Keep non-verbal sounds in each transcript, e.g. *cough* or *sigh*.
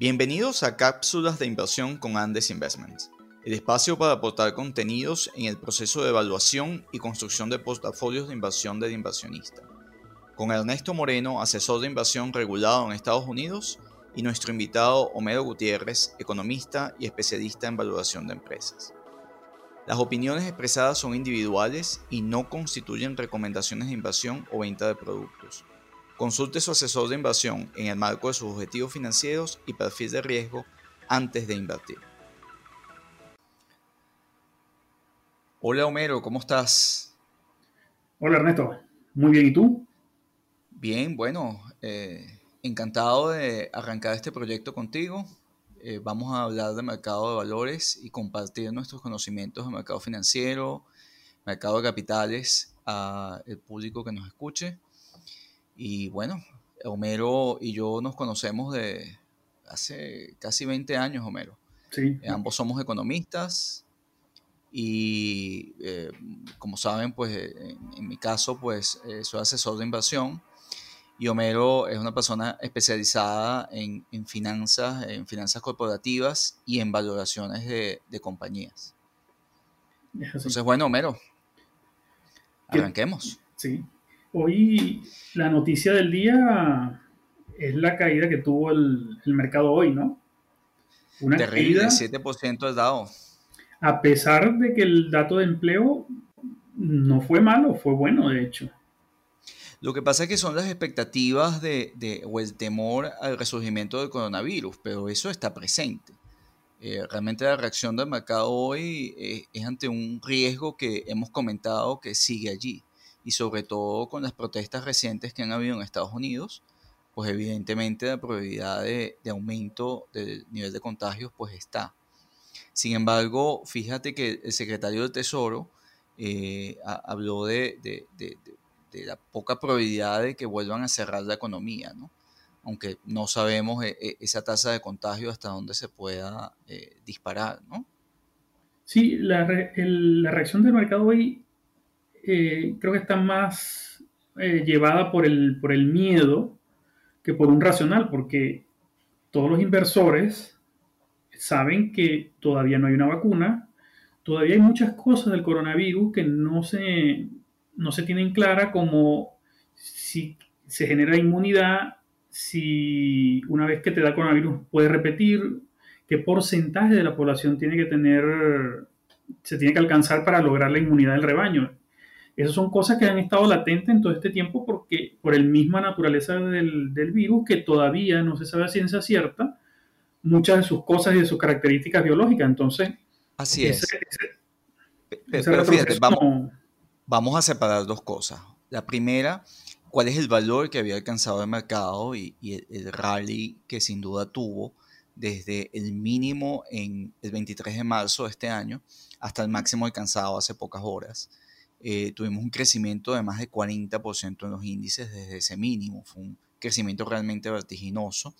Bienvenidos a Cápsulas de Inversión con Andes Investments, el espacio para aportar contenidos en el proceso de evaluación y construcción de portafolios de inversión del inversionista. Con Ernesto Moreno, asesor de inversión regulado en Estados Unidos, y nuestro invitado Homero Gutiérrez, economista y especialista en valoración de empresas. Las opiniones expresadas son individuales y no constituyen recomendaciones de inversión o venta de productos. Consulte su asesor de inversión en el marco de sus objetivos financieros y perfil de riesgo antes de invertir. Hola Homero, ¿cómo estás? Hola Ernesto, muy bien, ¿y tú? Bien, bueno, eh, encantado de arrancar este proyecto contigo. Eh, vamos a hablar de mercado de valores y compartir nuestros conocimientos de mercado financiero, mercado de capitales al público que nos escuche. Y bueno, Homero y yo nos conocemos de hace casi 20 años, Homero. Sí. Eh, ambos somos economistas y eh, como saben, pues en, mi caso, pues eh, soy asesor de inversión y Homero es una persona especializada en, finanzas, en finanzas corporativas y en valoraciones de, compañías. Entonces, bueno, Homero, arranquemos. Sí. Hoy la noticia del día es la caída que tuvo el, mercado hoy, ¿no? Una Terrible, caída, 7% es dado. A pesar de que el dato de empleo no fue malo, fue bueno, de hecho. Lo que pasa es que son las expectativas de, o el temor al resurgimiento del coronavirus, pero eso está presente. Eh, realmente la reacción del mercado hoy eh, es ante un riesgo que hemos comentado que sigue allí y sobre todo con las protestas recientes que han habido en Estados Unidos, pues evidentemente la probabilidad de, aumento del nivel de contagios pues está. Sin embargo, fíjate que el secretario del Tesoro eh, habló de, la poca probabilidad de que vuelvan a cerrar la economía, ¿no? aunque no sabemos eh, eh, esa tasa de contagio hasta dónde se pueda disparar. ¿no? Sí, la, la reacción del mercado hoy eh, creo que está más eh, llevada por el, por el miedo que por un racional, porque todos los inversores saben que todavía no hay una vacuna, todavía hay muchas cosas del coronavirus que no se, no se tienen clara como si se genera inmunidad, si una vez que te da coronavirus puede repetir, qué porcentaje de la población tiene que tener, se tiene que alcanzar para lograr la inmunidad del rebaño. Esas son cosas que han estado latentes en todo este tiempo porque por el misma naturaleza del, virus que todavía no se sabe a ciencia cierta muchas de sus cosas y de sus características biológicas. Entonces, así es. pero, fíjate, vamos, vamos a separar dos cosas. La primera, cuál es el valor que había alcanzado el mercado y, el, el, rally que sin duda tuvo desde el mínimo en el 23 de marzo de este año hasta el máximo alcanzado hace pocas horas. Eh, tuvimos un crecimiento de más de 40% en los índices desde ese mínimo. Fue un crecimiento realmente vertiginoso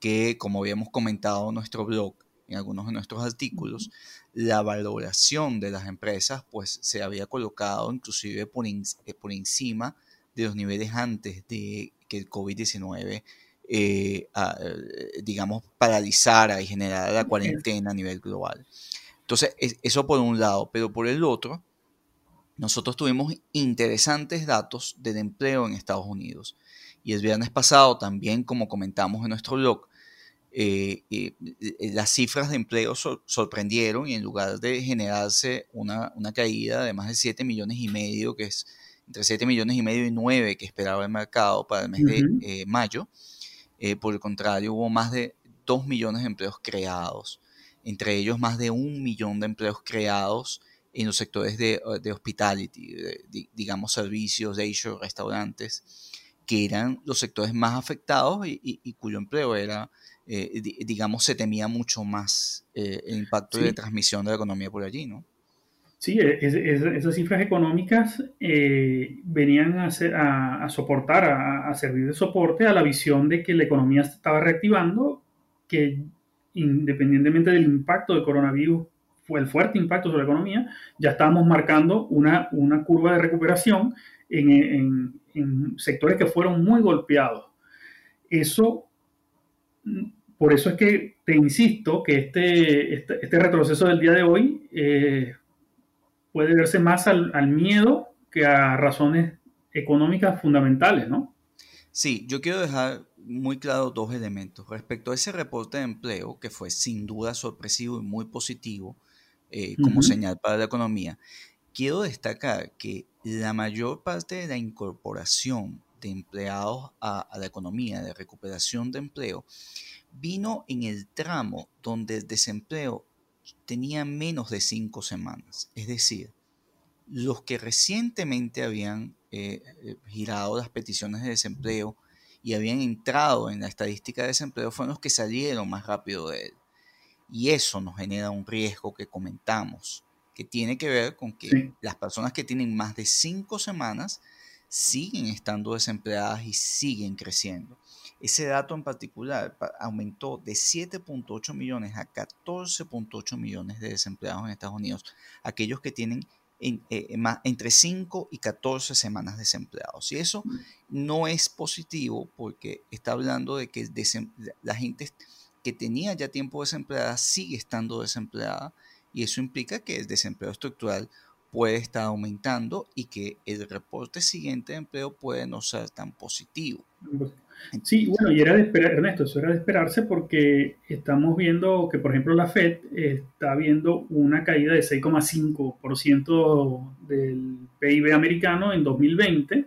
que, como habíamos comentado en nuestro blog, en algunos de nuestros artículos, la valoración de las empresas pues se había colocado inclusive por, eh, por encima de los niveles antes de que el COVID-19, eh, digamos, paralizara y generara la cuarentena a nivel global. Entonces, eso por un lado, pero por el otro, nosotros tuvimos interesantes datos del empleo en Estados Unidos. Y el viernes pasado también, como comentamos en nuestro blog, eh, eh, eh, las cifras de empleo sorprendieron y en lugar de generarse una, caída de más de 7 millones y medio, que es entre 7 millones y medio y 9 que esperaba el mercado para el mes de mayo, por el contrario hubo más de 2 millones de empleos creados, entre ellos más de un millón de empleos creados en los sectores de, de hospitality, digamos servicios, leisure, restaurantes, que eran los sectores más afectados y, cuyo empleo era, eh, digamos, se temía mucho más eh, el impacto de transmisión de la economía por allí, ¿no? Sí, e, esas cifras económicas eh, venían a, a, a soportar, a, a, servir de soporte a la visión de que la economía estaba reactivando, que independientemente del impacto del coronavirus fue el fuerte impacto sobre la economía, ya estábamos marcando una, una curva de recuperación en, sectores que fueron muy golpeados. Eso por eso es que te insisto que este, este, este retroceso del día de hoy eh, puede verse más al, al, miedo que a razones económicas fundamentales, ¿no? Sí, yo quiero dejar muy claro dos elementos. Respecto a ese reporte de empleo, que fue sin duda sorpresivo y muy positivo eh, como señal para la economía, quiero destacar que la mayor parte de la incorporación de empleados a, la economía, de recuperación de empleo, vino en el tramo donde el desempleo tenía menos de cinco semanas. Es decir, los que recientemente habían eh, eh, girado las peticiones de desempleo y habían entrado en la estadística de desempleo fueron los que salieron más rápido de él. Y eso nos genera un riesgo que comentamos, que tiene que ver con que las personas que tienen más de cinco semanas siguen estando desempleadas y siguen creciendo. Ese dato en particular aumentó de 7.8 millones a 14.8 millones de desempleados en Estados Unidos, aquellos que tienen en, eh, entre 5 y 14 semanas desempleados. Y eso no es positivo porque está hablando de que la gente que tenía ya tiempo desempleada sigue estando desempleada y eso implica que el desempleo estructural puede estar aumentando y que el reporte siguiente de empleo puede no ser tan positivo. Sí, bueno, y era de esperar, Ernesto, eso era de esperarse porque estamos viendo que, por ejemplo, la Fed está viendo una caída de 6,5% del PIB americano en 2020.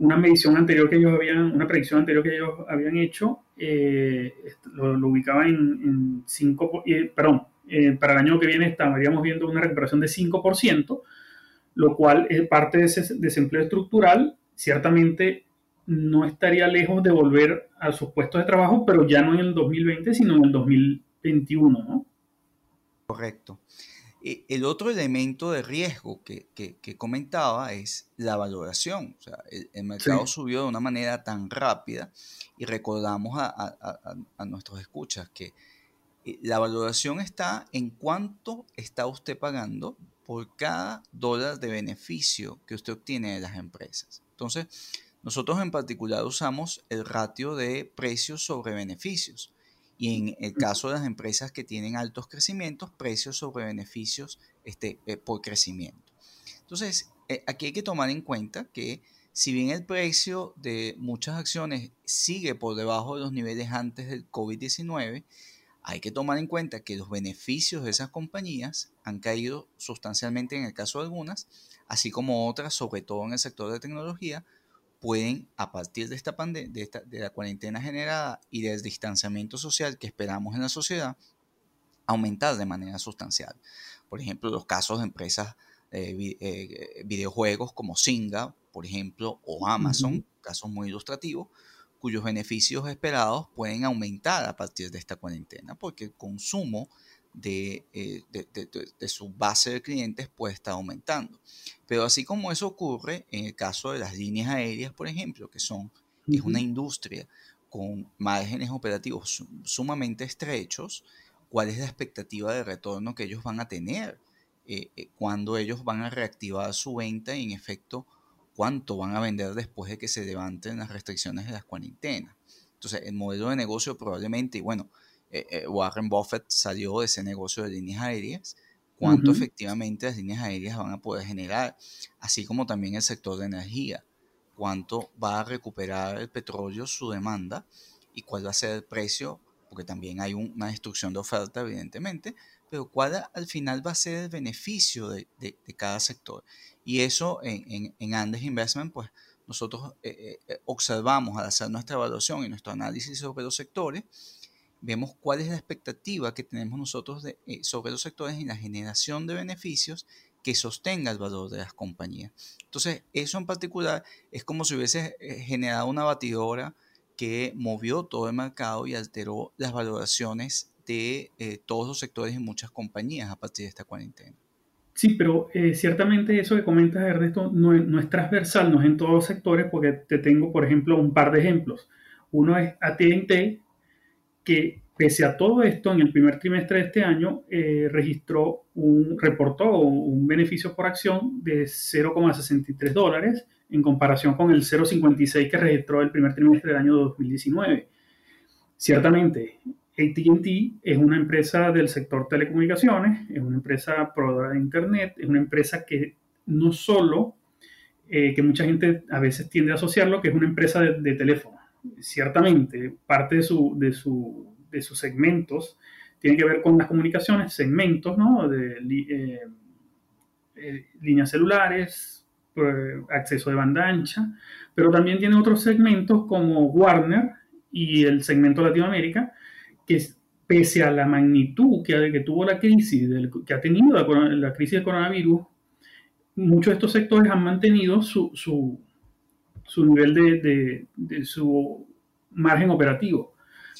Una medición anterior que ellos habían, una predicción anterior que ellos habían hecho, eh, lo, ubicaba en, 5, eh, perdón, eh, para el año que viene estaríamos viendo una recuperación de 5%, lo cual es parte de ese desempleo estructural. Ciertamente no estaría lejos de volver a sus puestos de trabajo, pero ya no en el 2020, sino en el 2021, ¿no? Correcto. El otro elemento de riesgo que, comentaba es la valoración. O sea, el, mercado subió de una manera tan rápida y recordamos a, a, nuestros escuchas que eh, la valoración está en cuánto está usted pagando por cada dólar de beneficio que usted obtiene de las empresas. Entonces, nosotros en particular usamos el ratio de precios sobre beneficios y en el caso de las empresas que tienen altos crecimientos, precios sobre beneficios este, eh, por crecimiento. Entonces, eh, aquí hay que tomar en cuenta que si bien el precio de muchas acciones sigue por debajo de los niveles antes del COVID-19, hay que tomar en cuenta que los beneficios de esas compañías han caído sustancialmente en el caso de algunas, así como otras, sobre todo en el sector de tecnología, pueden, a partir de, esta, de, esta de la cuarentena generada y del distanciamiento social que esperamos en la sociedad, aumentar de manera sustancial. Por ejemplo, los casos de empresas eh, eh, videojuegos como Singa, por ejemplo, o Amazon, casos muy ilustrativos, cuyos beneficios esperados pueden aumentar a partir de esta cuarentena, porque el consumo eh, de, su base de clientes puede estar aumentando. Pero así como eso ocurre en el caso de las líneas aéreas, por ejemplo, que son, es una industria con márgenes operativos sumamente estrechos, ¿cuál es la expectativa de retorno que ellos van a tener eh, eh, cuando ellos van a reactivar su venta y en efecto cuánto van a vender después de que se levanten las restricciones de las cuarentenas? Entonces, el modelo de negocio probablemente, y bueno, eh, eh, Warren Buffett salió de ese negocio de líneas aéreas, cuánto efectivamente las líneas aéreas van a poder generar, así como también el sector de energía, cuánto va a recuperar el petróleo su demanda y cuál va a ser el precio, porque también hay una destrucción de oferta, evidentemente, pero cuál al final va a ser el beneficio de, cada sector. Y eso en, en, Andes Investment, pues nosotros eh, observamos al hacer nuestra evaluación y nuestro análisis sobre los sectores, vemos cuál es la expectativa que tenemos nosotros de, eh, sobre los sectores y la generación de beneficios que sostenga el valor de las compañías. Entonces, eso en particular es como si hubiese eh, generado una batidora que movió todo el mercado y alteró las valoraciones de eh, todos los sectores y muchas compañías a partir de esta cuarentena. Sí, pero ciertamente eso que comentas, Ernesto, no, no, es transversal, no es en todos los sectores, porque te tengo, por ejemplo, un par de ejemplos. Uno es AT&T, que pese a todo esto, en el primer trimestre de este año eh, registró un, reportó un beneficio por acción de 0,63 dólares en comparación con el 0,56 que registró el primer trimestre del año 2019. Ciertamente, ATT es una empresa del sector telecomunicaciones, es una empresa proveedora de Internet, es una empresa que no solo, eh, que mucha gente a veces tiende a asociarlo, que es una empresa de, teléfono. Ciertamente, parte de, su, de, su, de, sus segmentos tiene que ver con las comunicaciones, segmentos, ¿no? De eh, eh, líneas celulares, acceso de banda ancha, pero también tiene otros segmentos como Warner y el segmento Latinoamérica, que pese a la magnitud que, que tuvo la crisis, que ha tenido la, crisis del coronavirus, muchos de estos sectores han mantenido su, su, nivel de, de, su margen operativo.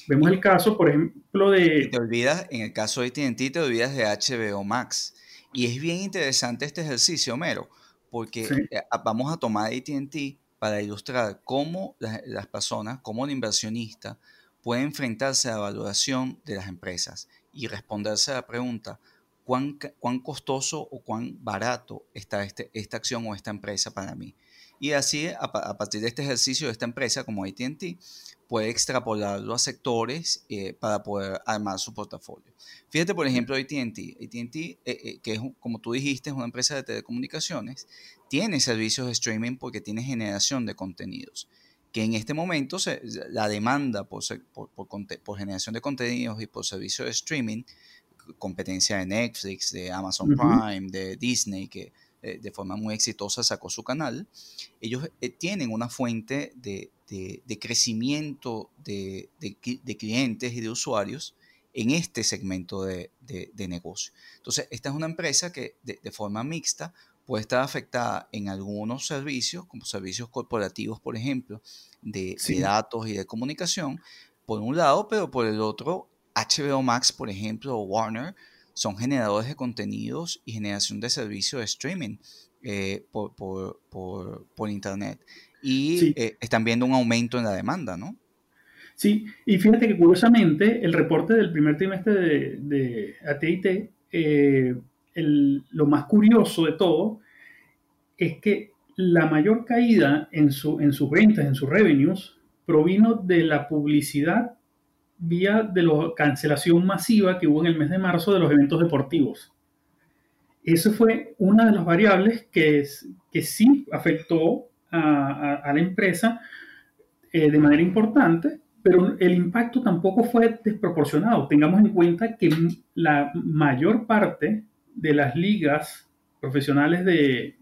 Vemos el caso, por ejemplo, de... Te olvidas, en el caso de AT&T, te olvidas de HBO Max. Y es bien interesante este ejercicio, Mero, porque eh, vamos a tomar AT&T para ilustrar cómo las personas, cómo el inversionista, puede enfrentarse a la valoración de las empresas y responderse a la pregunta, ¿cuán, cuán costoso o cuán barato está este, esta acción o esta empresa para mí? Y así, a, partir de este ejercicio de esta empresa como ATT, puede extrapolarlo a sectores eh, para poder armar su portafolio. Fíjate, por ejemplo, ATT. ATT, eh, eh, que es, como tú dijiste, es una empresa de telecomunicaciones, tiene servicios de streaming porque tiene generación de contenidos que en este momento la demanda por, por, generación de contenidos y por servicios de streaming, competencia de Netflix, de Amazon Prime, de Disney, que eh, de forma muy exitosa sacó su canal, ellos eh, tienen una fuente de, crecimiento de, clientes y de usuarios en este segmento de, negocio. Entonces, esta es una empresa que de forma mixta puede estar afectada en algunos servicios, como servicios corporativos, por ejemplo, de, datos y de comunicación, por un lado, pero por el otro, HBO Max, por ejemplo, o Warner, son generadores de contenidos y generación de servicios de streaming eh, por, Internet. Y eh, están viendo un aumento en la demanda, ¿no? Sí, y fíjate que curiosamente el reporte del primer trimestre de, de AT&T eh, lo más curioso de todo es que la mayor caída en, su, en sus ventas, en sus revenues, provino de la publicidad vía de la cancelación masiva que hubo en el mes de marzo de los eventos deportivos. Eso fue una de las variables que, que sí afectó a, la empresa eh, de manera importante, pero el impacto tampoco fue desproporcionado. Tengamos en cuenta que la mayor parte de las ligas profesionales de,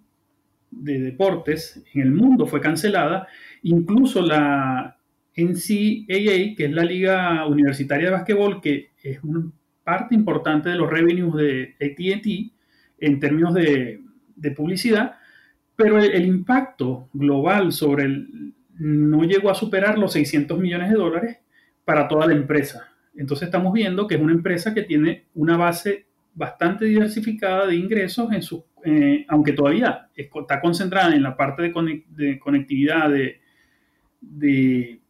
deportes en el mundo fue cancelada, incluso la NCAA, que es la liga universitaria de básquetbol, que es una parte importante de los revenues de ATT en términos de, publicidad, pero el, impacto global sobre el, no llegó a superar los 600 millones de dólares para toda la empresa. Entonces estamos viendo que es una empresa que tiene una base bastante diversificada de ingresos, en eh, aunque todavía está concentrada en la parte de, conectividad de,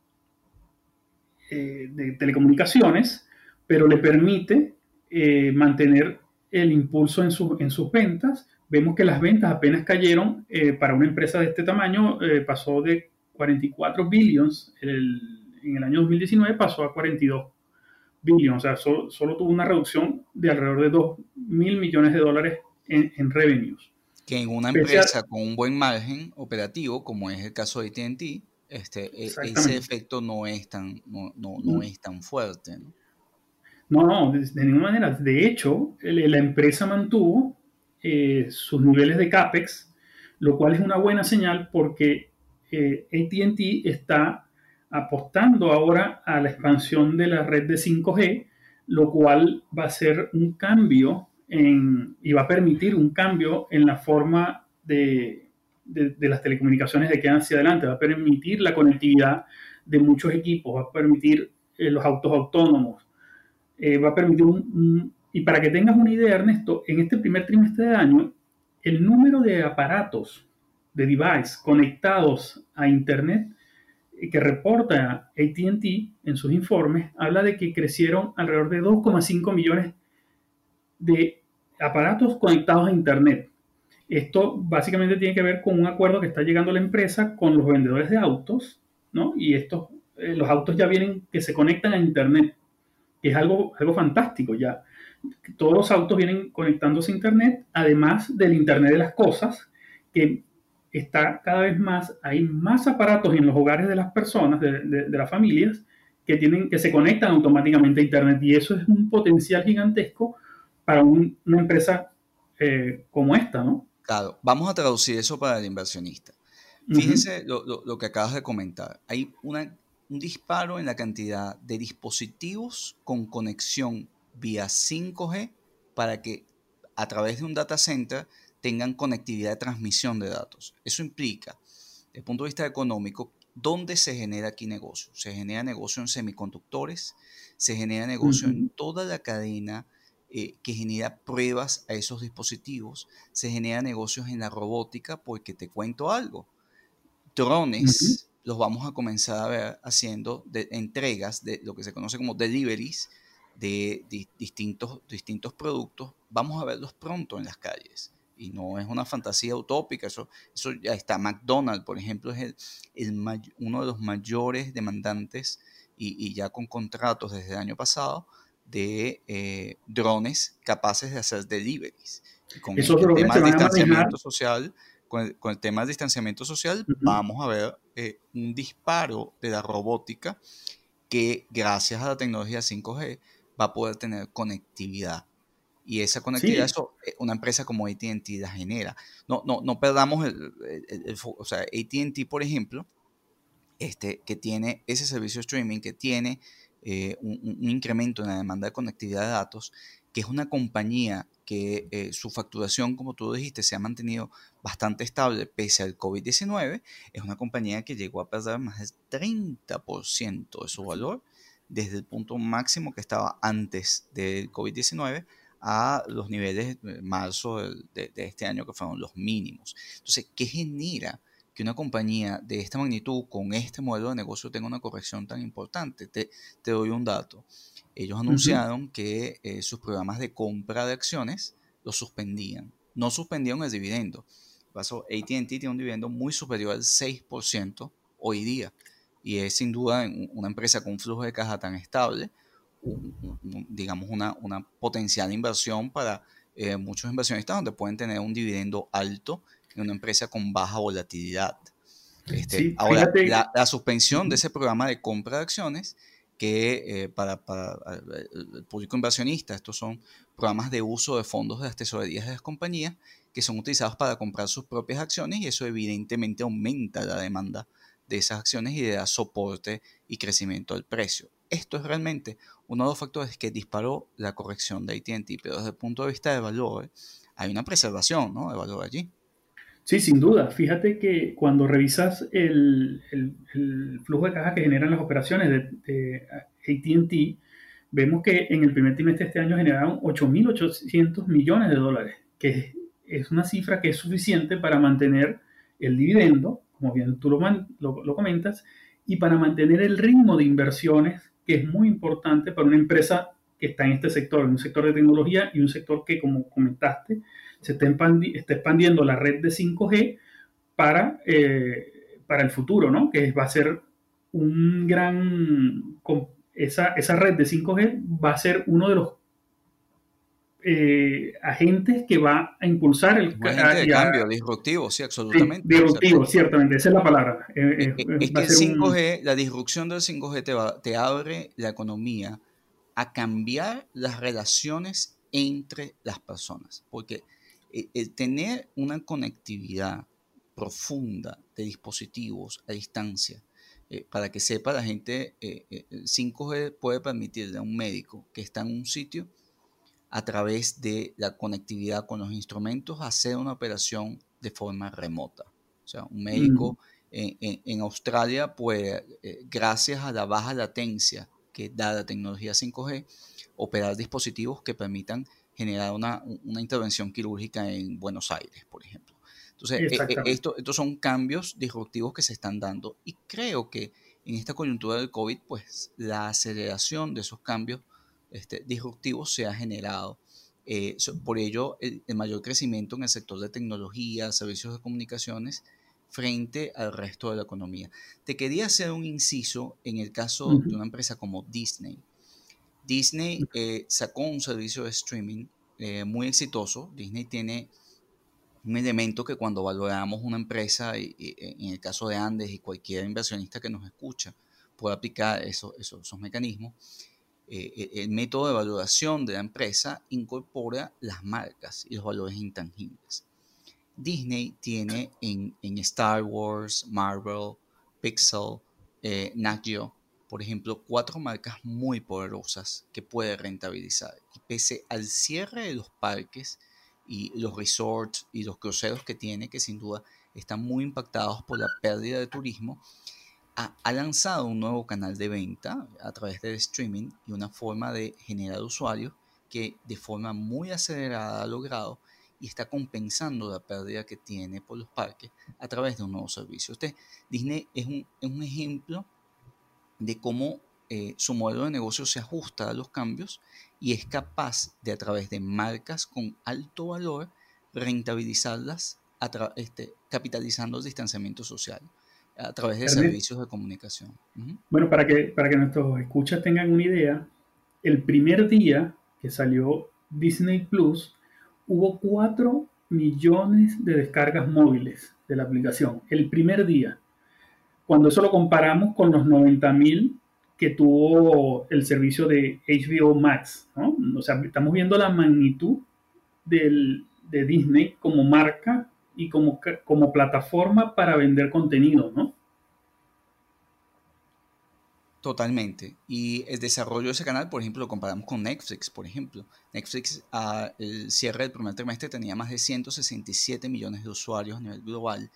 eh, de, telecomunicaciones, pero le permite eh, mantener el impulso en, en, sus ventas. Vemos que las ventas apenas cayeron para una empresa de este tamaño, pasó de 44 billions en el año 2019, pasó a 42 billion, o sea, solo, tuvo una reducción de alrededor de 2 mil millones de dólares en, revenues. Que en una empresa con un buen margen operativo, como es el caso de AT&T, este, e, ese efecto no es tan, no, no, no es tan fuerte. No, no, de, ninguna manera. De hecho, la empresa mantuvo eh, sus niveles de CAPEX, lo cual es una buena señal porque eh, ATT está apostando ahora a la expansión de la red de 5G, lo cual va a ser un cambio en, y va a permitir un cambio en la forma de, de, las telecomunicaciones de aquí hacia adelante, va a permitir la conectividad de muchos equipos, va a permitir eh, los autos autónomos, eh, va a permitir un, y para que tengas una idea, Ernesto, en este primer trimestre de año, el número de aparatos, de device conectados a Internet que reporta ATT en sus informes, habla de que crecieron alrededor de 2,5 millones de aparatos conectados a Internet. Esto básicamente tiene que ver con un acuerdo que está llegando la empresa con los vendedores de autos, ¿no? Y estos, eh, los autos ya vienen que se conectan a Internet. es algo, algo fantástico ya. Todos los autos vienen conectándose a Internet, además del Internet de las cosas, que está cada vez más, hay más aparatos en los hogares de las personas, de, de, las familias, que, tienen, que se conectan automáticamente a Internet y eso es un potencial gigantesco para una empresa eh, como esta, ¿no? Claro, vamos a traducir eso para el inversionista. Fíjense lo, lo, que acabas de comentar. Hay una, un disparo en la cantidad de dispositivos con conexión vía 5G para que a través de un data center tengan conectividad de transmisión de datos. Eso implica, desde el punto de vista económico, ¿dónde se genera aquí negocio? Se genera negocio en semiconductores, se genera negocio en toda la cadena eh, que genera pruebas a esos dispositivos, se genera negocios en la robótica, porque te cuento algo, drones los vamos a comenzar a ver haciendo entregas de lo que se conoce como deliveries de, de distintos, distintos productos, vamos a verlos pronto en las calles y no es una fantasía utópica, eso, eso ya está. McDonald's, por ejemplo, es el, uno de los mayores demandantes y, ya con contratos desde el año pasado de eh, drones capaces de hacer deliveries. con el tema de distanciamiento social, con el, tema del distanciamiento social, vamos a ver eh, un disparo de la robótica que gracias a la tecnología 5G va a poder tener conectividad y esa conectividad, eso, eh, una empresa como ATT la genera. No, no, no perdamos el, o sea, ATT, por ejemplo, este, que tiene ese servicio streaming, que tiene eh, un, incremento en la demanda de conectividad de datos, que es una compañía que eh, su facturación, como tú dijiste, se ha mantenido bastante estable pese al COVID-19, es una compañía que llegó a perder más del 30% de su valor desde el punto máximo que estaba antes del COVID-19 a los niveles de marzo de, este año que fueron los mínimos. Entonces, ¿qué genera que una compañía de esta magnitud con este modelo de negocio tenga una corrección tan importante? Te, doy un dato. Ellos anunciaron que eh, sus programas de compra de acciones los suspendían. No suspendieron el dividendo. Pasó, ATT tiene un dividendo muy superior al 6% hoy día. Y es sin duda una empresa con un flujo de caja tan estable digamos, una, una potencial inversión para eh, muchos inversionistas donde pueden tener un dividendo alto una empresa con baja volatilidad. Este, ahora, la, suspensión de ese programa de compra de acciones, que eh, para, para, el público inversionista, estos son programas de uso de fondos de las tesorerías de las compañías que son utilizados para comprar sus propias acciones y eso evidentemente aumenta la demanda de esas acciones y le da soporte y crecimiento al precio. Esto es realmente uno de los factores que disparó la corrección de ATT, pero desde el punto de vista de valor, hay una preservación ¿no? de valor allí. Sí, sin duda. Fíjate que cuando revisas el, flujo de caja que generan las operaciones de, ATT, vemos que en el primer trimestre de este año generaron 8.800 millones de dólares, que es una cifra que es suficiente para mantener el dividendo, como bien tú lo, lo comentas, y para mantener el ritmo de inversiones que es muy importante para una empresa que está en este sector, en un sector de tecnología y un sector que, como comentaste, se está, expandiendo la red de 5G para, eh, para el futuro, ¿no? Que va a ser un gran... Esa, esa red de 5G va a ser uno de los eh, agentes que va a impulsar el cambio disruptivo, sí, absolutamente. disruptivo, ciertamente, esa es la palabra. Eh, eh, es, que el 5G, la disrupción del 5G te, te abre la economía a cambiar las relaciones entre las personas, porque el tener una conectividad profunda de dispositivos a distancia, para que sepa la gente, 5G puede permitirle a un médico que está en un sitio a través de la conectividad con los instrumentos hacer una operación de forma remota. O sea, un médico en, Australia puede, eh, gracias a la baja latencia que da la tecnología 5G, operar dispositivos que permitan generar una, intervención quirúrgica en Buenos Aires, por ejemplo. Entonces, eh, eh, esto, estos son cambios disruptivos que se están dando y creo que en esta coyuntura del COVID, pues la aceleración de esos cambios este, disruptivo se ha generado. Eh, por ello, el, mayor crecimiento en el sector de tecnología, servicios de comunicaciones, frente al resto de la economía. Te quería hacer un inciso en el caso de una empresa como Disney. Disney eh, sacó un servicio de streaming eh, muy exitoso. Disney tiene un elemento que cuando valoramos una empresa, y, en el caso de Andes y cualquier inversionista que nos escucha, puede aplicar esos mecanismos. Eh, el método de valoración de la empresa incorpora las marcas y los valores intangibles. Disney tiene en, Star Wars, Marvel, Pixel, eh, por ejemplo, cuatro marcas muy poderosas que puede rentabilizar. Y pese al cierre de los parques y los resorts y los cruceros que tiene, que sin duda están muy impactados por la pérdida de turismo, ha, lanzado un nuevo canal de venta a través del streaming y una forma de generar usuarios que de forma muy acelerada ha logrado y está compensando la pérdida que tiene por los parques a través de un nuevo servicio. Usted, Disney es un, es un ejemplo de cómo eh, su modelo de negocio se ajusta a los cambios y es capaz de a través de marcas con alto valor rentabilizarlas este, capitalizando el distanciamiento social a través de servicios de comunicación. Bueno, para que, para que nuestros escuchas tengan una idea, el primer día que salió Disney Plus, hubo 4 millones de descargas móviles de la aplicación. El primer día. Cuando eso lo comparamos con los 90 mil que tuvo el servicio de HBO Max. ¿no? O sea, estamos viendo la magnitud del, de Disney como marca y como, como plataforma para vender contenido, ¿no? Totalmente. Y el desarrollo de ese canal, por ejemplo, lo comparamos con Netflix, por ejemplo. Netflix, al cierre del primer trimestre, tenía más de 167 millones de usuarios a nivel global.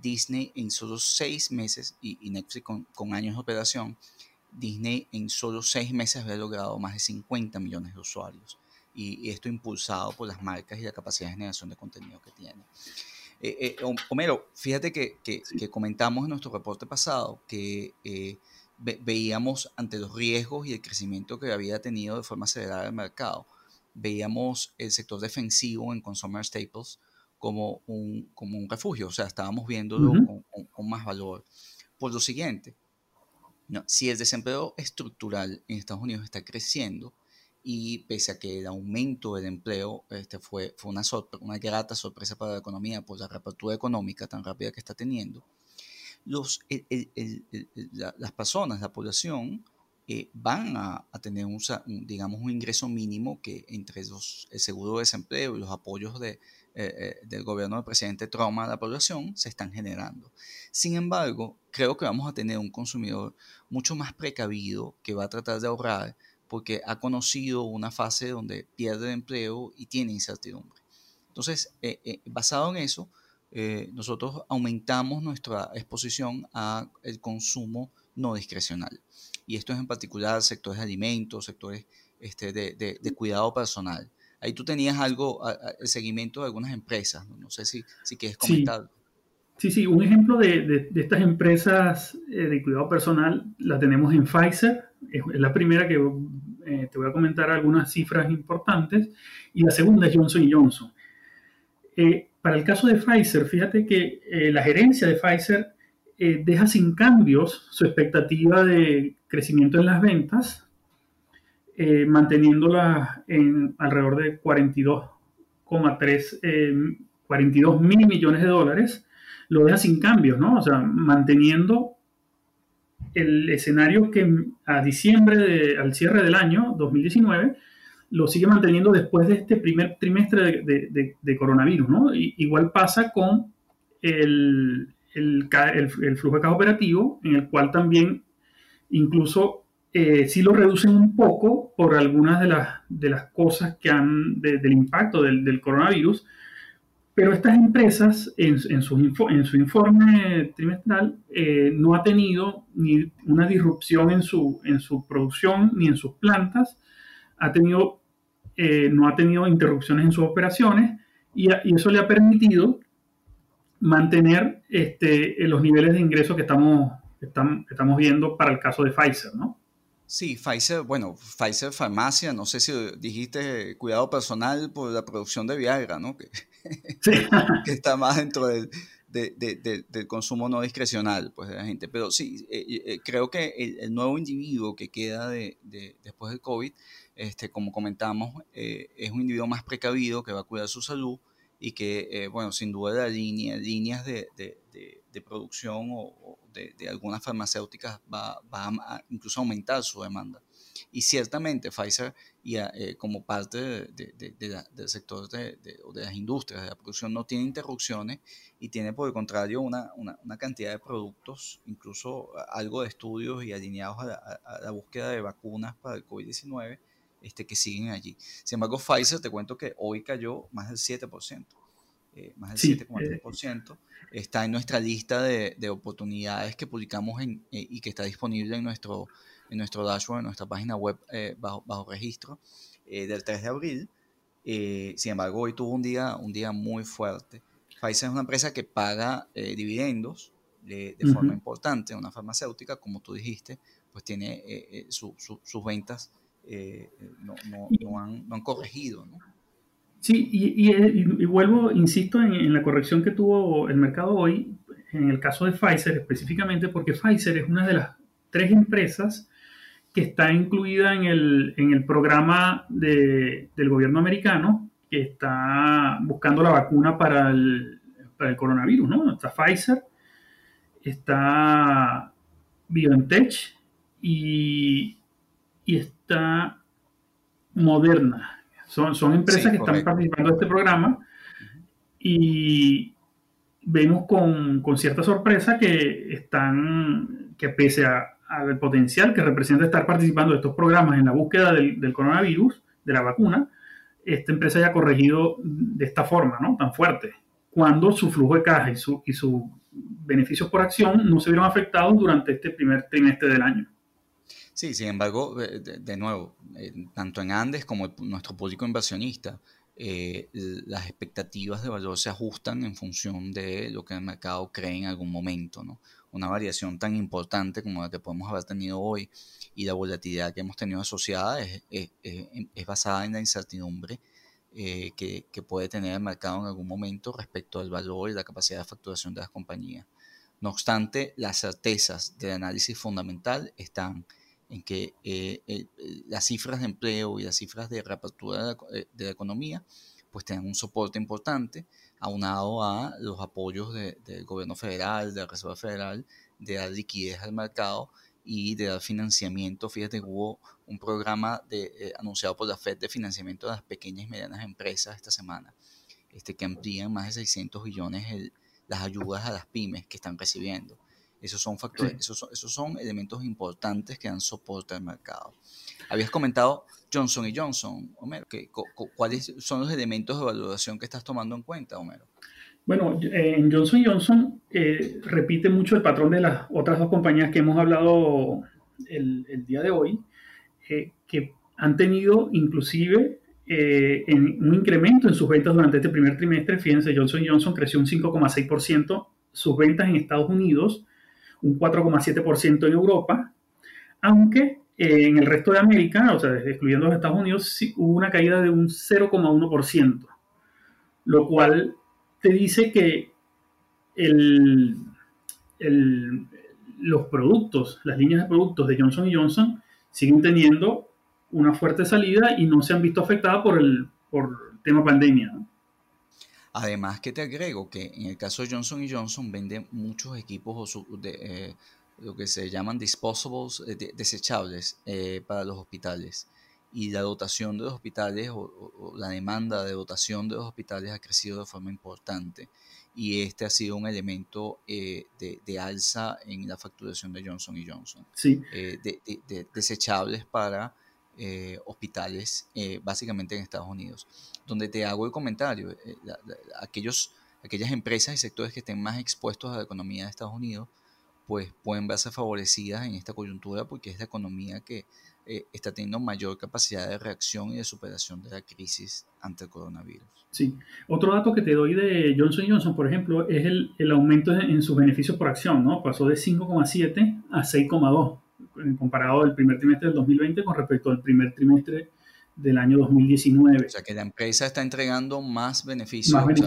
Disney en solo seis meses, y, Netflix con, con, años de operación, Disney en solo seis meses había logrado más de 50 millones de usuarios. Y, esto impulsado por las marcas y la capacidad de generación de contenido que tiene. Eh, eh, Homero, fíjate que, comentamos en nuestro reporte pasado que eh, veíamos ante los riesgos y el crecimiento que había tenido de forma acelerada el mercado, veíamos el sector defensivo en consumer staples como un, como un refugio, o sea, estábamos viéndolo con, más valor. Por lo siguiente, no, si el desempleo estructural en Estados Unidos está creciendo, y pese a que el aumento del empleo este, fue, fue una, una grata sorpresa para la economía por la reapertura económica tan rápida que está teniendo, los, las personas, la población, eh, van a, tener un, digamos, un ingreso mínimo que entre los, el seguro de desempleo y los apoyos de, eh, eh, del gobierno del presidente Trump a la población se están generando. Sin embargo, creo que vamos a tener un consumidor mucho más precavido que va a tratar de ahorrar porque ha conocido una fase donde pierde el empleo y tiene incertidumbre. Entonces, eh, eh, basado en eso, eh, nosotros aumentamos nuestra exposición al consumo no discrecional. Y esto es en particular sectores de alimentos, sectores este, de, de, cuidado personal. Ahí tú tenías algo, el seguimiento de algunas empresas, no, sé si, si quieres comentar. Sí, sí, un ejemplo de, de estas empresas de cuidado personal la tenemos en Pfizer, es, la primera que eh, te voy a comentar algunas cifras importantes. Y la segunda es Johnson Johnson. Eh, para el caso de Pfizer, fíjate que eh, la gerencia de Pfizer deja sin cambios su expectativa de crecimiento en las ventas, manteniéndola en alrededor de 42,3 42 mil millones de dólares, lo deja sin cambios, ¿no? O sea, manteniendo el escenario que a diciembre, al cierre del año 2019, lo sigue manteniendo después de este primer trimestre de, coronavirus. ¿no? igual pasa con el, el, flujo de caja operativo, en el cual también incluso eh, sí lo reducen un poco por algunas de las, de las cosas que han, del impacto del, coronavirus, pero estas empresas, en, su, en su, informe trimestral, eh, no ha tenido ni una disrupción en su, en su producción ni en sus plantas, ha tenido, eh, no ha tenido interrupciones en sus operaciones y, eso le ha permitido mantener este, los niveles de ingresos que estamos, estamos, estamos viendo para el caso de Pfizer, ¿no? Sí, Pfizer, bueno, Pfizer Farmacia, no sé si dijiste cuidado personal por la producción de Viagra, ¿no? Que, *laughs* que está más dentro del, del consumo no discrecional pues, de la gente. Pero sí, creo que el, nuevo individuo que queda de, después del COVID, este, como comentamos, es un individuo más precavido que va a cuidar su salud y que, bueno, sin duda las línea, líneas de, producción o, de, algunas farmacéuticas va, va a incluso aumentar su demanda. Y ciertamente Pfizer, y, eh, como parte del sector de, las industrias de la producción, no tiene interrupciones y tiene por el contrario una, una, cantidad de productos, incluso algo de estudios y alineados a la, búsqueda de vacunas para el COVID-19 este, que siguen allí. Sin embargo, Pfizer, te cuento que hoy cayó más del 7%. Eh, más del 7,3%, eh. está en nuestra lista de, de oportunidades que publicamos en, y que está disponible en nuestro en nuestro dashboard, en nuestra página web eh, bajo, bajo, registro eh, del 3 de abril. Eh, sin embargo, hoy tuvo un día, un día muy fuerte. Pfizer es una empresa que paga dividendos de, forma importante, una farmacéutica, como tú dijiste, pues tiene sus ventas no, no, no, han, no, han, corregido. Sí, y, y, vuelvo, insisto en, en, la corrección que tuvo el mercado hoy, en el caso de Pfizer específicamente, porque Pfizer es una de las tres empresas que está incluida en el, en el programa de, del gobierno americano que está buscando la vacuna para el, para el coronavirus, ¿no? Está Pfizer, está BioNTech y, y está Moderna. Son, son empresas que están participando de este programa y vemos con, con cierta sorpresa que están, que pese al potencial que representa estar participando de estos programas en la búsqueda del, coronavirus, de la vacuna, esta empresa haya corregido de esta forma, ¿no? Tan fuerte, cuando su flujo de caja y, su, y sus beneficios por acción no se vieron afectados durante este primer trimestre del año. Sí, sin embargo, de, nuevo, eh, tanto en Andes como nuestro público inversionista, eh, las expectativas de valor se ajustan en función de lo que el mercado cree en algún momento, ¿no? una variación tan importante como la que podemos haber tenido hoy y la volatilidad que hemos tenido asociada es, es, basada en la incertidumbre eh, que, que, puede tener el mercado en algún momento respecto al valor y la capacidad de facturación de las compañías. No obstante, las certezas del análisis fundamental están en que eh, las cifras de empleo y las cifras de reapertura de la, de la economía pues tienen un soporte importante aunado a los apoyos del gobierno federal, de la Reserva Federal, de dar liquidez al mercado y de dar financiamiento. Fíjate hubo un programa eh, anunciado por la FED de financiamiento de las pequeñas y medianas empresas esta semana, este, que amplían más de 600 billones las ayudas a las pymes que están recibiendo. Esos son factores, esos, son, esos son elementos importantes que dan soporte al mercado. Habías comentado Johnson Johnson, Homero. ¿Cuáles son los elementos de valoración que estás tomando en cuenta, Homero? Bueno, en Johnson Johnson eh, repite mucho el patrón de las otras dos compañías que hemos hablado el, día de hoy, eh, que han tenido inclusive eh, un incremento en sus ventas durante este primer trimestre. Fíjense, Johnson Johnson creció un 5,6% sus ventas en Estados Unidos, un 4,7% en Europa, aunque en el resto de América, o sea, excluyendo los Estados Unidos, hubo una caída de un 0,1%, lo cual te dice que los productos, las líneas de productos de Johnson Johnson siguen teniendo una fuerte salida y no se han visto afectadas por el, por tema pandemia. Además que te agrego que en el caso de Johnson Johnson vende muchos equipos de, eh, lo que se llaman disposables eh, desechables eh, para los hospitales. Y la dotación de los hospitales o, la demanda de dotación de los hospitales ha crecido de forma importante. Y este ha sido un elemento eh, de, alza en la facturación de Johnson Johnson. Sí. de, desechables para hospitales, básicamente en Estados Unidos. Donde te hago el comentario, aquellos, aquellas empresas y sectores que estén más expuestos a la economía de Estados Unidos, pues pueden verse favorecidas en esta coyuntura porque es la economía que eh, está teniendo mayor capacidad de reacción y de superación de la crisis ante el coronavirus. Sí, otro dato que te doy de Johnson Johnson, por ejemplo, es el, el aumento en, sus beneficios por acción, ¿no? Pasó de 5,7 a 6,2 comparado del primer trimestre del 2020 con respecto al primer trimestre del año 2019. O sea que la empresa está entregando más beneficios, más,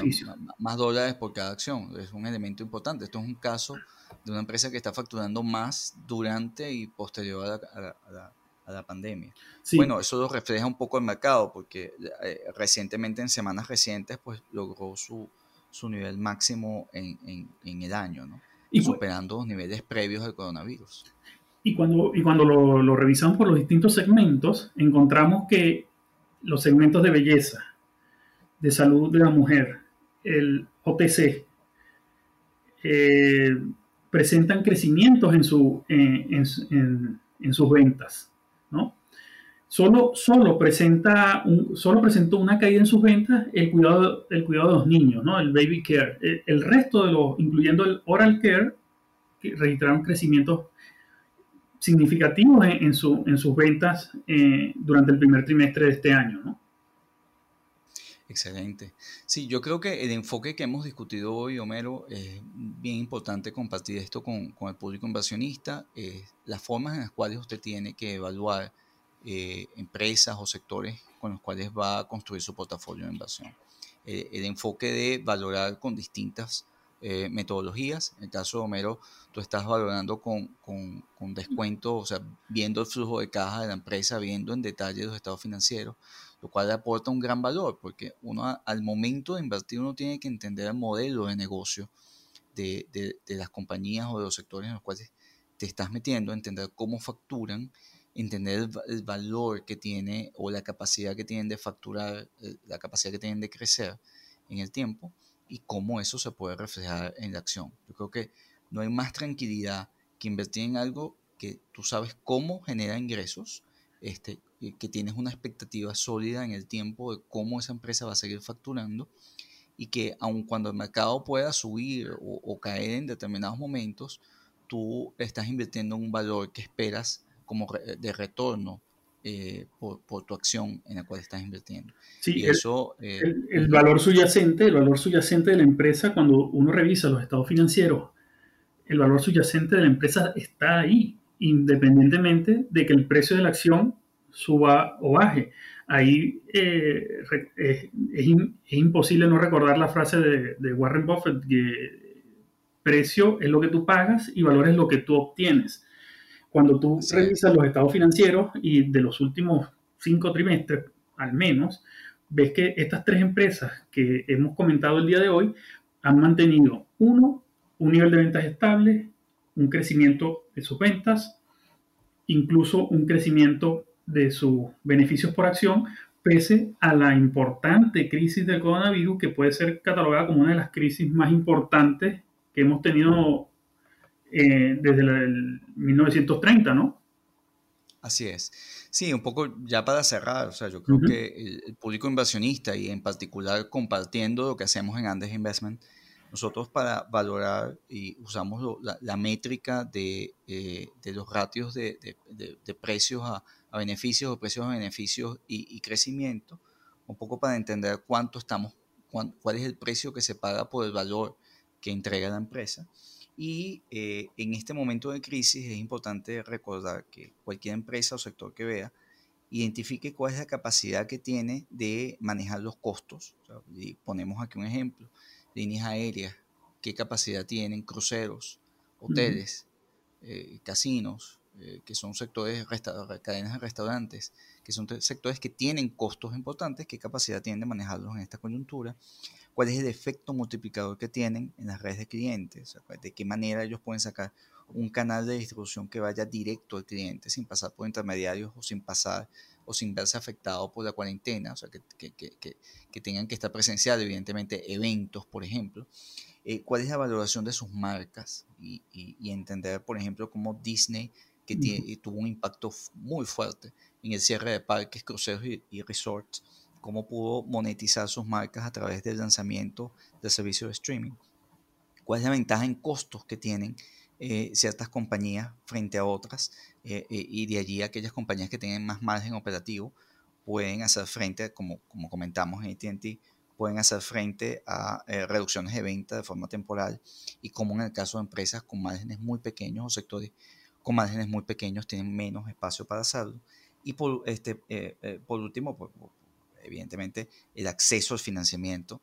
más, dólares por cada acción. Es un elemento importante. Esto es un caso de una empresa que está facturando más durante y posterior a la, a la, pandemia. Bueno, eso lo refleja un poco el mercado porque eh, recientemente, en semanas recientes, pues logró su, su nivel máximo en, en, en el año, ¿no? Y superando los niveles previos al coronavirus. Y cuando, y cuando lo, revisamos por los distintos segmentos, encontramos que los segmentos de belleza, de salud de la mujer, el OTC, eh, presentan crecimientos en, su, en, en, en, sus ventas. ¿no? Solo, solo, presenta solo presentó una caída en sus ventas el cuidado, el cuidado de los niños, ¿no? el baby care. El, resto de los, incluyendo el oral care, registraron crecimientos significativos en, su, en sus ventas eh, durante el primer trimestre de este año. ¿no? Excelente. Sí, yo creo que el enfoque que hemos discutido hoy, Homero, es bien importante compartir esto con, con el público inversionista, las formas en las cuales usted tiene que evaluar eh, empresas o sectores con los cuales va a construir su portafolio de inversión. Eh, el enfoque de valorar con distintas eh, metodologías. En el caso de Homero, tú estás valorando con, con, con, descuento, o sea, viendo el flujo de caja de la empresa, viendo en detalle los estados financieros, lo cual le aporta un gran valor, porque uno al momento de invertir uno tiene que entender el modelo de negocio de, de, de las compañías o de los sectores en los cuales te estás metiendo, entender cómo facturan, entender el, el, valor que tiene o la capacidad que tienen de facturar, eh, la capacidad que tienen de crecer en el tiempo y cómo eso se puede reflejar en la acción. Yo creo que no hay más tranquilidad que invertir en algo que tú sabes cómo genera ingresos, este, que tienes una expectativa sólida en el tiempo de cómo esa empresa va a seguir facturando y que aun cuando el mercado pueda subir o, caer en determinados momentos, tú estás invirtiendo en un valor que esperas como de retorno eh, por, tu acción en la cual estás invirtiendo. Sí, eso, eh, el, valor subyacente, el valor subyacente de la empresa, cuando uno revisa los estados financieros, el valor subyacente de la empresa está ahí, independientemente de que el precio de la acción suba o baje. Ahí eh, es, imposible no recordar la frase de, Warren Buffett, que precio es lo que tú pagas y valor es lo que tú obtienes. Cuando tú revisas los estados financieros y de los últimos cinco trimestres, al menos, ves que estas tres empresas que hemos comentado el día de hoy han mantenido, uno, un nivel de ventas estable, un crecimiento de sus ventas, incluso un crecimiento de sus beneficios por acción, pese a la importante crisis del coronavirus, que puede ser catalogada como una de las crisis más importantes que hemos tenido eh, desde el 1930, ¿no? Así es. Sí, un poco ya para cerrar, o sea, yo creo que el, público inversionista y en particular compartiendo lo que hacemos en Andes Investment, nosotros para valorar y usamos la, métrica de, eh, de, los ratios de, de, precios a, a, beneficios o precios a beneficios y, y, crecimiento, un poco para entender cuánto estamos, cuál es el precio que se paga por el valor que entrega la empresa. Y eh, en este momento de crisis es importante recordar que cualquier empresa o sector que vea identifique cuál es la capacidad que tiene de manejar los costos. y ponemos aquí un ejemplo, líneas aéreas, qué capacidad tienen cruceros, hoteles, eh, casinos, eh, que son sectores, cadenas de restaurantes, que son sectores que tienen costos importantes, qué capacidad tienen de manejarlos en esta coyuntura cuál es el efecto multiplicador que tienen en las redes de clientes, de qué manera ellos pueden sacar un canal de distribución que vaya directo al cliente sin pasar por intermediarios o sin pasar o sin verse afectado por la cuarentena, o sea, que, que, que, que tengan que estar presencial, evidentemente, eventos, por ejemplo. Eh, ¿Cuál es la valoración de sus marcas? Y, y, entender, por ejemplo, cómo Disney, que tuvo un impacto muy fuerte en el cierre de parques, cruceros y, y resorts, cómo pudo monetizar sus marcas a través del lanzamiento del servicio de streaming. ¿Cuál es la ventaja en costos que tienen eh, ciertas compañías frente a otras? Eh, eh, y de allí aquellas compañías que tienen más margen operativo pueden hacer frente, como, como comentamos en ATT, pueden hacer frente a reducciones de venta de forma temporal y como en el caso de empresas con márgenes muy pequeños o sectores con márgenes muy pequeños tienen menos espacio para hacerlo Y por, este, por último, pues, evidentemente, el acceso al financiamiento.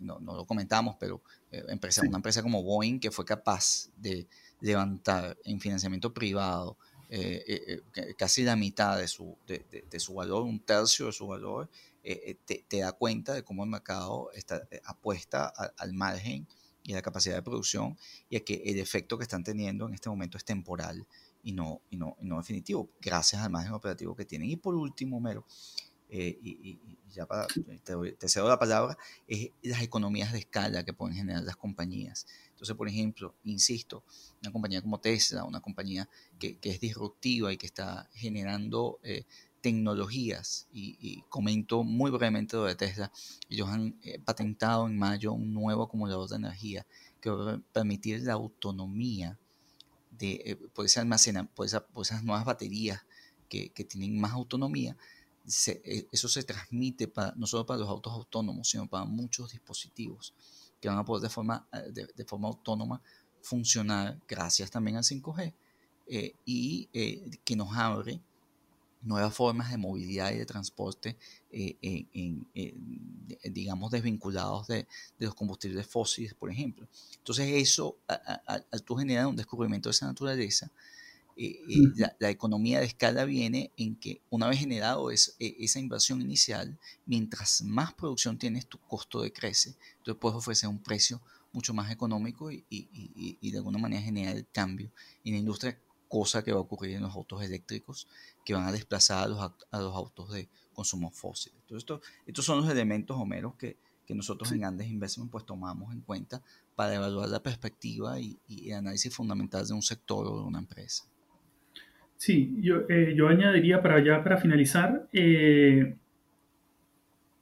no, no, lo comentamos, pero empresa, una empresa como Boeing que fue capaz de levantar en financiamiento privado eh, eh, eh, casi la mitad de su, de, su valor, un tercio de su valor, te, te, da cuenta de cómo el mercado está, apuesta al margen y la capacidad de producción y a que el efecto que están teniendo en este momento es temporal y no, y no, y no definitivo, gracias al margen operativo que tienen. Y por último, Mero, y, ya para, te, cedo la palabra, es las economías de escala que pueden generar las compañías. Entonces, por ejemplo, insisto, una compañía como Tesla, una compañía que, es disruptiva y que está generando eh, tecnologías, y, comento muy brevemente lo de Tesla, ellos han eh, patentado en mayo un nuevo acumulador de energía que va a permitir la autonomía de, eh, por, ese por, esas nuevas baterías que, tienen más autonomía, eso se transmite para, no solo para los autos autónomos, sino para muchos dispositivos que van a poder de forma, eh, de, forma autónoma funcionar gracias también al 5G eh, y eh, que nos abre nuevas formas de movilidad y de transporte, digamos, desvinculados de, los combustibles fósiles, por ejemplo. Entonces eso, al tú generar un descubrimiento de esa naturaleza, la, economía de escala viene en que una vez generado es, e, esa inversión inicial, mientras más producción tienes, tu costo decrece. Entonces puedes ofrecer un precio mucho más económico y, de alguna manera generar el cambio en la industria, cosa que va a ocurrir en los autos eléctricos que van a desplazar a los, a los autos de consumo fósil. Entonces esto, estos son los elementos, Homero, que, que nosotros en Andes Investment pues tomamos en cuenta para evaluar la perspectiva y, y el análisis fundamental de un sector o de una empresa. Sí, yo, eh, yo añadiría para ya para finalizar, eh,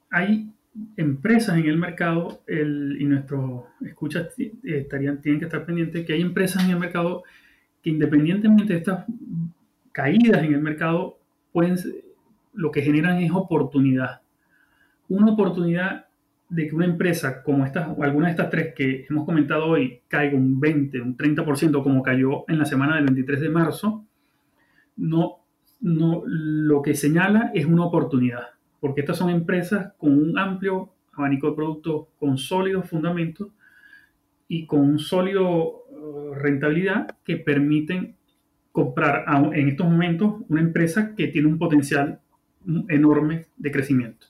hay empresas en el mercado y nuestros escuchas estarían, tienen que estar pendientes que hay empresas en el mercado que independientemente de estas caídas en el mercado, pueden, lo que generan es oportunidad. Una oportunidad de que una empresa como estas, alguna de estas tres que hemos comentado hoy, caiga un 20, un 30%, como cayó en la semana del 23 de marzo, no, no, lo que señala es una oportunidad, porque estas son empresas con un amplio abanico de productos, con sólidos fundamentos y con un sólido eh, rentabilidad que permiten comprar en estos momentos una empresa que tiene un potencial enorme de crecimiento.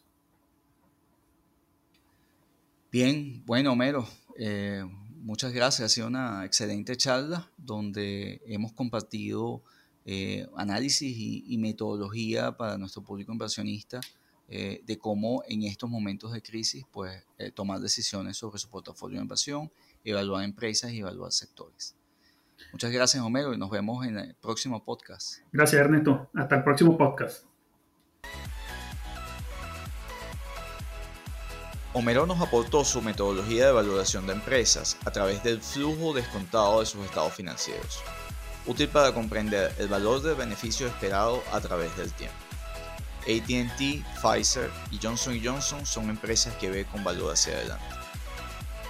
Bien, bueno, Homero, eh, muchas gracias. Ha sido una excelente charla donde hemos compartido eh, análisis y, metodología para nuestro público inversionista eh, de cómo en estos momentos de crisis pues, tomar decisiones sobre su portafolio de inversión, evaluar empresas y evaluar sectores. Muchas gracias, Homero, y nos vemos en el próximo podcast. Gracias, Ernesto. Hasta el próximo podcast. Homero nos aportó su metodología de evaluación de empresas a través del flujo descontado de sus estados financieros útil para comprender el valor del beneficio esperado a través del tiempo. ATT, Pfizer y Johnson Johnson son empresas que ve con valor hacia adelante.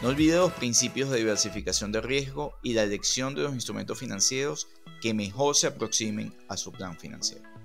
No olvide los principios de diversificación de riesgo y la elección de los instrumentos financieros que mejor se aproximen a su plan financiero.